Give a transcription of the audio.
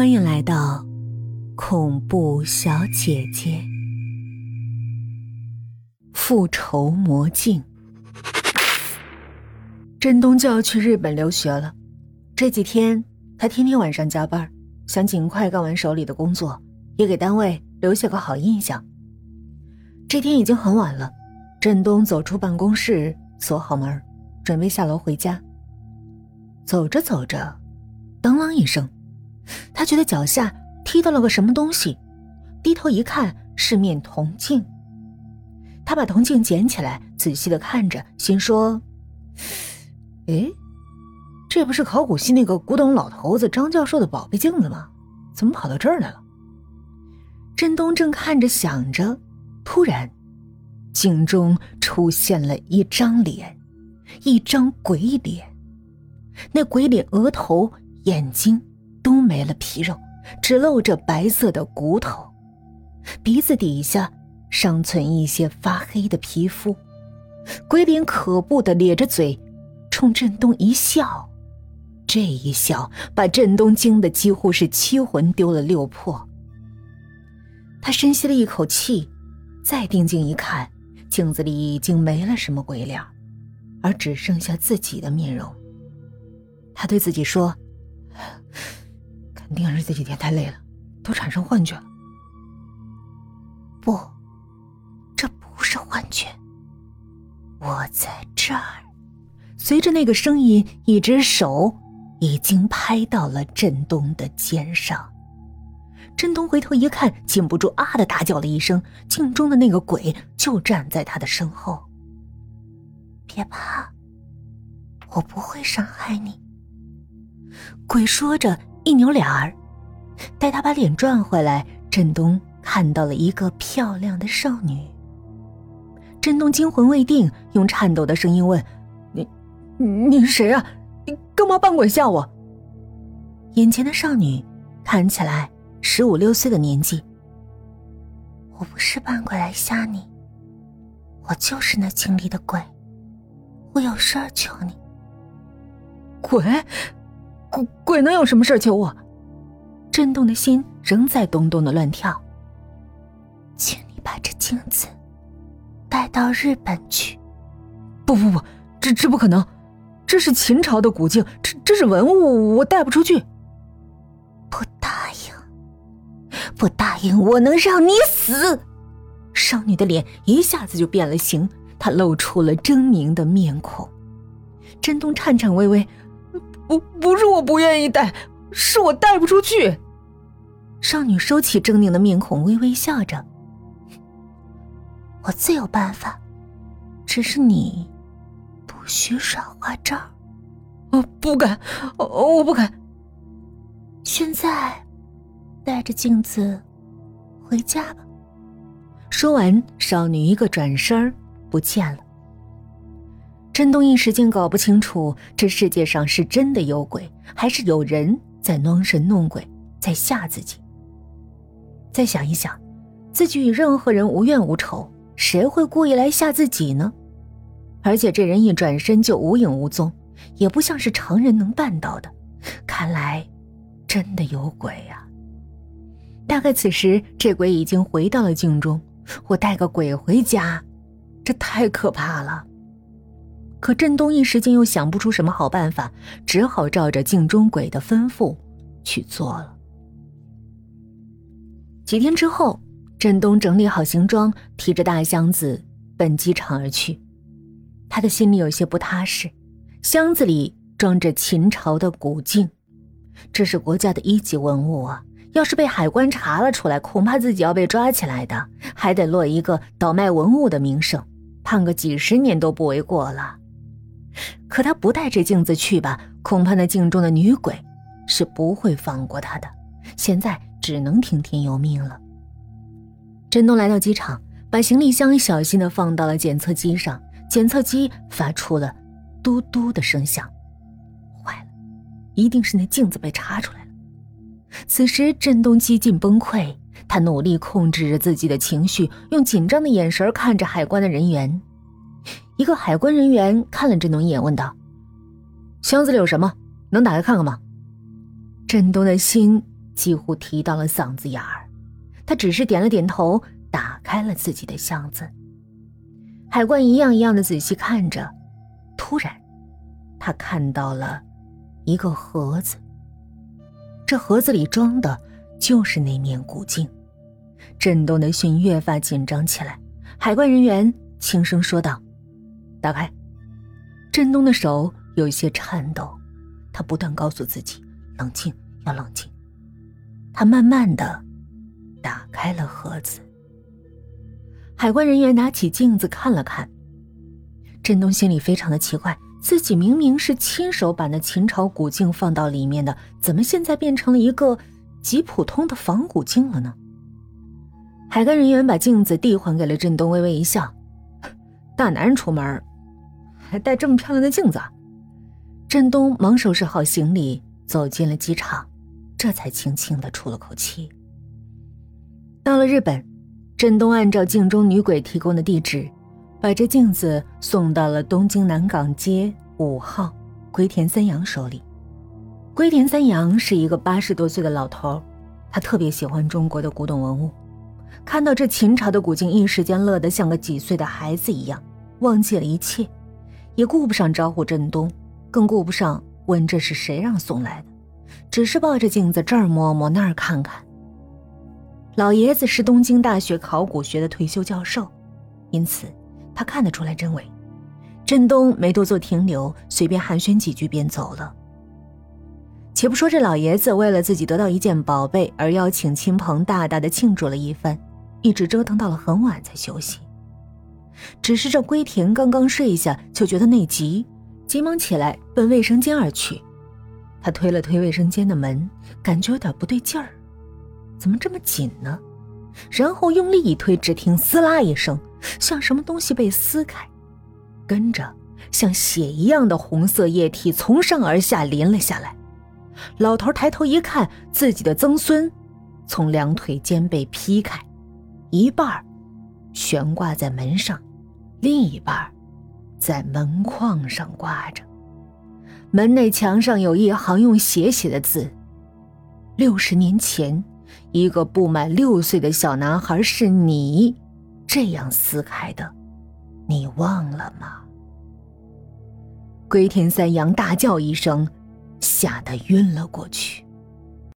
欢迎来到恐怖小姐姐复仇魔镜。振东就要去日本留学了，这几天他天天晚上加班，想尽快干完手里的工作，也给单位留下个好印象。这天已经很晚了，振东走出办公室，锁好门，准备下楼回家。走着走着，当啷一声。他觉得脚下踢到了个什么东西，低头一看是面铜镜。他把铜镜捡起来，仔细的看着，心说：“哎，这不是考古系那个古董老头子张教授的宝贝镜子吗？怎么跑到这儿来了？”振东正看着想着，突然，镜中出现了一张脸，一张鬼脸。那鬼脸额头、眼睛。都没了皮肉，只露着白色的骨头，鼻子底下尚存一些发黑的皮肤。鬼脸可怖的咧着嘴，冲振东一笑，这一笑把振东惊得几乎是七魂丢了六魄。他深吸了一口气，再定睛一看，镜子里已经没了什么鬼脸，而只剩下自己的面容。他对自己说。肯定是这几天太累了，都产生幻觉了。不，这不是幻觉。我在这儿。随着那个声音，一只手已经拍到了振东的肩上。振东回头一看，禁不住啊的大叫了一声。镜中的那个鬼就站在他的身后。别怕，我不会伤害你。鬼说着。一扭脸儿，待他把脸转回来，振东看到了一个漂亮的少女。振东惊魂未定，用颤抖的声音问：“你，你是谁啊？你干嘛扮鬼吓我？”眼前的少女看起来十五六岁的年纪。我不是扮鬼来吓你，我就是那井里的鬼，我有事儿求你。鬼。鬼鬼能有什么事求我？震动的心仍在咚咚的乱跳。请你把这镜子带到日本去。不不不，这这不可能，这是秦朝的古镜，这这是文物，我带不出去。不答应，不答应，我能让你死！少女的脸一下子就变了形，她露出了狰狞的面孔。震动颤颤巍巍。不，不是我不愿意带，是我带不出去。少女收起狰狞的面孔，微微笑着：“我自有办法，只是你不许耍花招。”我不敢，我不敢。现在带着镜子回家吧。说完，少女一个转身不见了。振东一时间搞不清楚，这世界上是真的有鬼，还是有人在装神弄鬼，在吓自己。再想一想，自己与任何人无怨无仇，谁会故意来吓自己呢？而且这人一转身就无影无踪，也不像是常人能办到的。看来，真的有鬼呀！大概此时，这鬼已经回到了镜中。我带个鬼回家，这太可怕了。可振东一时间又想不出什么好办法，只好照着镜中鬼的吩咐去做了。几天之后，振东整理好行装，提着大箱子奔机场而去。他的心里有些不踏实，箱子里装着秦朝的古镜，这是国家的一级文物啊！要是被海关查了出来，恐怕自己要被抓起来的，还得落一个倒卖文物的名声，判个几十年都不为过了。可他不带着镜子去吧，恐怕那镜中的女鬼是不会放过他的。现在只能听天由命了。振东来到机场，把行李箱小心的放到了检测机上，检测机发出了嘟嘟的声响。坏了，一定是那镜子被查出来了。此时，振东几近崩溃，他努力控制着自己的情绪，用紧张的眼神看着海关的人员。一个海关人员看了振东一眼，问道：“箱子里有什么？能打开看看吗？”振东的心几乎提到了嗓子眼儿。他只是点了点头，打开了自己的箱子。海关一样一样的仔细看着，突然，他看到了一个盒子。这盒子里装的就是那面古镜。振东的心越发紧张起来。海关人员轻声说道：“打开。”振东的手有些颤抖，他不断告诉自己：“冷静，要冷静。”他慢慢的。打开了盒子，海关人员拿起镜子看了看。振东心里非常的奇怪，自己明明是亲手把那秦朝古镜放到里面的，怎么现在变成了一个极普通的仿古镜了呢？海关人员把镜子递还给了振东，微微一笑：“ 大男人出门，还带这么漂亮的镜子。”振东忙收拾好行李，走进了机场，这才轻轻的出了口气。到了日本，振东按照镜中女鬼提供的地址，把这镜子送到了东京南港街五号龟田三阳手里。龟田三阳是一个八十多岁的老头，他特别喜欢中国的古董文物，看到这秦朝的古镜，一时间乐得像个几岁的孩子一样，忘记了一切，也顾不上招呼振东，更顾不上问这是谁让送来的，只是抱着镜子这儿摸摸那儿看看。老爷子是东京大学考古学的退休教授，因此他看得出来真伪。振东没多做停留，随便寒暄几句便走了。且不说这老爷子为了自己得到一件宝贝而邀请亲朋大大的庆祝了一番，一直折腾到了很晚才休息。只是这龟田刚刚睡下，就觉得内急，急忙起来奔卫生间而去。他推了推卫生间的门，感觉有点不对劲儿。怎么这么紧呢？然后用力一推，只听“撕拉”一声，像什么东西被撕开，跟着像血一样的红色液体从上而下淋了下来。老头抬头一看，自己的曾孙从两腿间被劈开，一半悬挂在门上，另一半在门框上挂着。门内墙上有一行用血写的字：“六十年前。”一个不满六岁的小男孩是你这样撕开的，你忘了吗？龟田三阳大叫一声，吓得晕了过去。